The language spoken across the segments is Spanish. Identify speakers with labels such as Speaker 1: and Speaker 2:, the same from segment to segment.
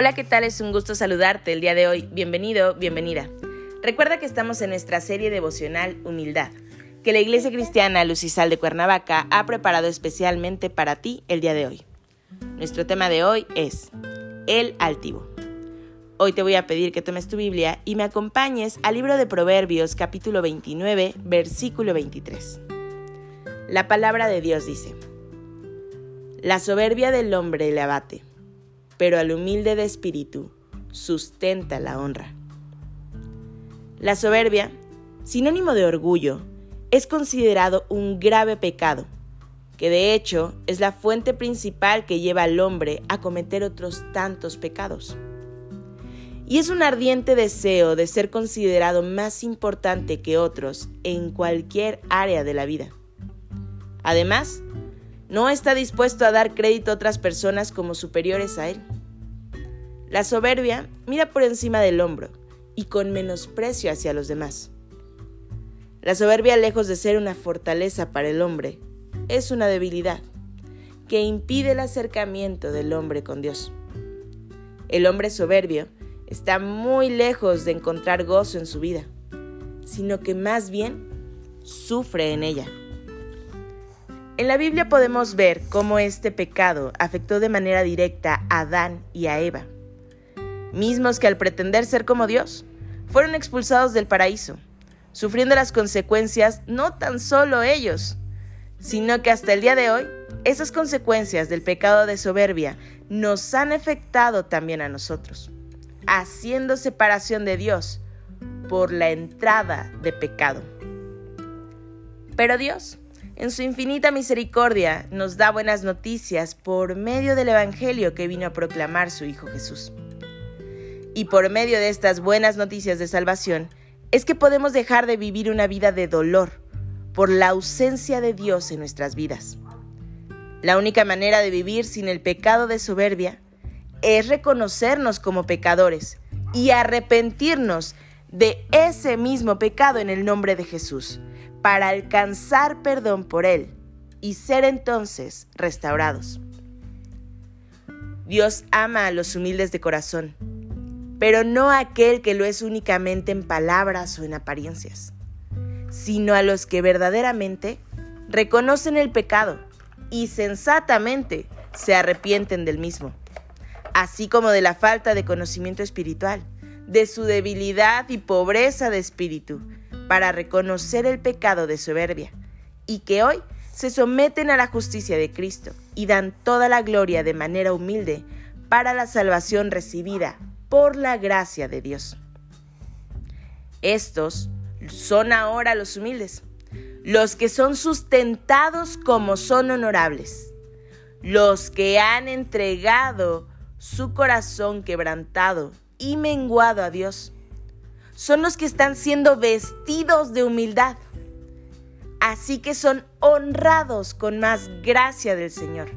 Speaker 1: Hola, ¿qué tal? Es un gusto saludarte el día de hoy. Bienvenido, bienvenida. Recuerda que estamos en nuestra serie devocional Humildad, que la Iglesia Cristiana Lucisal de Cuernavaca ha preparado especialmente para ti el día de hoy. Nuestro tema de hoy es El altivo. Hoy te voy a pedir que tomes tu Biblia y me acompañes al libro de Proverbios capítulo 29, versículo 23. La palabra de Dios dice, La soberbia del hombre le abate pero al humilde de espíritu sustenta la honra. La soberbia, sinónimo de orgullo, es considerado un grave pecado, que de hecho es la fuente principal que lleva al hombre a cometer otros tantos pecados. Y es un ardiente deseo de ser considerado más importante que otros en cualquier área de la vida. Además, no está dispuesto a dar crédito a otras personas como superiores a él. La soberbia mira por encima del hombro y con menosprecio hacia los demás. La soberbia, lejos de ser una fortaleza para el hombre, es una debilidad que impide el acercamiento del hombre con Dios. El hombre soberbio está muy lejos de encontrar gozo en su vida, sino que más bien sufre en ella. En la Biblia podemos ver cómo este pecado afectó de manera directa a Adán y a Eva, mismos que al pretender ser como Dios, fueron expulsados del paraíso, sufriendo las consecuencias no tan solo ellos, sino que hasta el día de hoy, esas consecuencias del pecado de soberbia nos han afectado también a nosotros, haciendo separación de Dios por la entrada de pecado. Pero Dios, en su infinita misericordia, nos da buenas noticias por medio del Evangelio que vino a proclamar su Hijo Jesús. Y por medio de estas buenas noticias de salvación, es que podemos dejar de vivir una vida de dolor por la ausencia de Dios en nuestras vidas. La única manera de vivir sin el pecado de soberbia es reconocernos como pecadores y arrepentirnos de ese mismo pecado en el nombre de Jesús para alcanzar perdón por Él y ser entonces restaurados. Dios ama a los humildes de corazón, pero no a aquel que lo es únicamente en palabras o en apariencias, sino a los que verdaderamente reconocen el pecado y sensatamente se arrepienten del mismo, así como de la falta de conocimiento espiritual, de su debilidad y pobreza de espíritu, para reconocer el pecado de soberbia, y que hoy se someten a la justicia de Cristo y dan toda la gloria de manera humilde para la salvación recibida por la gracia de Dios. Estos son ahora los humildes, los que son sustentados como son honorables, los que han entregado su corazón quebrantado y menguado a Dios son los que están siendo vestidos de humildad. Así que son honrados con más gracia del Señor.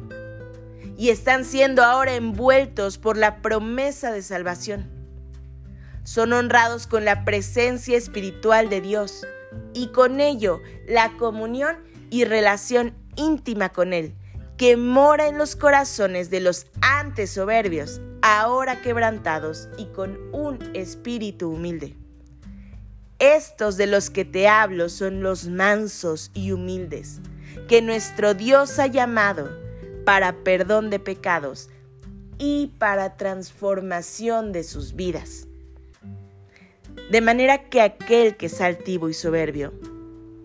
Speaker 1: Y están siendo ahora envueltos por la promesa de salvación. Son honrados con la presencia espiritual de Dios y con ello la comunión y relación íntima con Él, que mora en los corazones de los antes soberbios, ahora quebrantados y con un espíritu humilde. Estos de los que te hablo son los mansos y humildes, que nuestro Dios ha llamado para perdón de pecados y para transformación de sus vidas. De manera que aquel que es altivo y soberbio,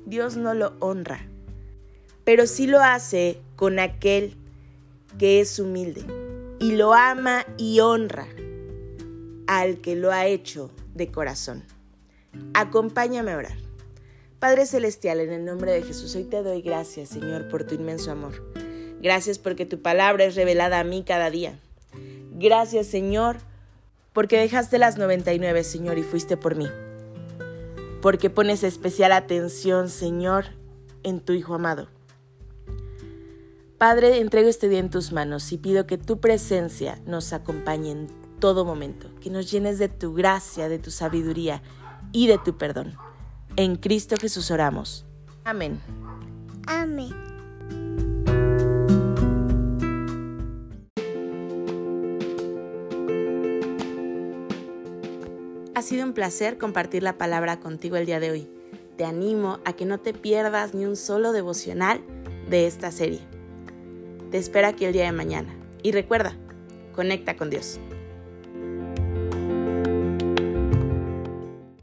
Speaker 1: Dios no lo honra, pero sí lo hace con aquel que es humilde y lo ama y honra al que lo ha hecho de corazón. Acompáñame a orar. Padre Celestial, en el nombre de Jesús, hoy te doy gracias, Señor, por tu inmenso amor. Gracias porque tu palabra es revelada a mí cada día. Gracias, Señor, porque dejaste las 99, Señor, y fuiste por mí. Porque pones especial atención, Señor, en tu Hijo amado. Padre, entrego este día en tus manos y pido que tu presencia nos acompañe en todo momento, que nos llenes de tu gracia, de tu sabiduría y de tu perdón. En Cristo Jesús oramos. Amén.
Speaker 2: Amén.
Speaker 1: Ha sido un placer compartir la palabra contigo el día de hoy. Te animo a que no te pierdas ni un solo devocional de esta serie. Te espero aquí el día de mañana. Y recuerda, conecta con Dios.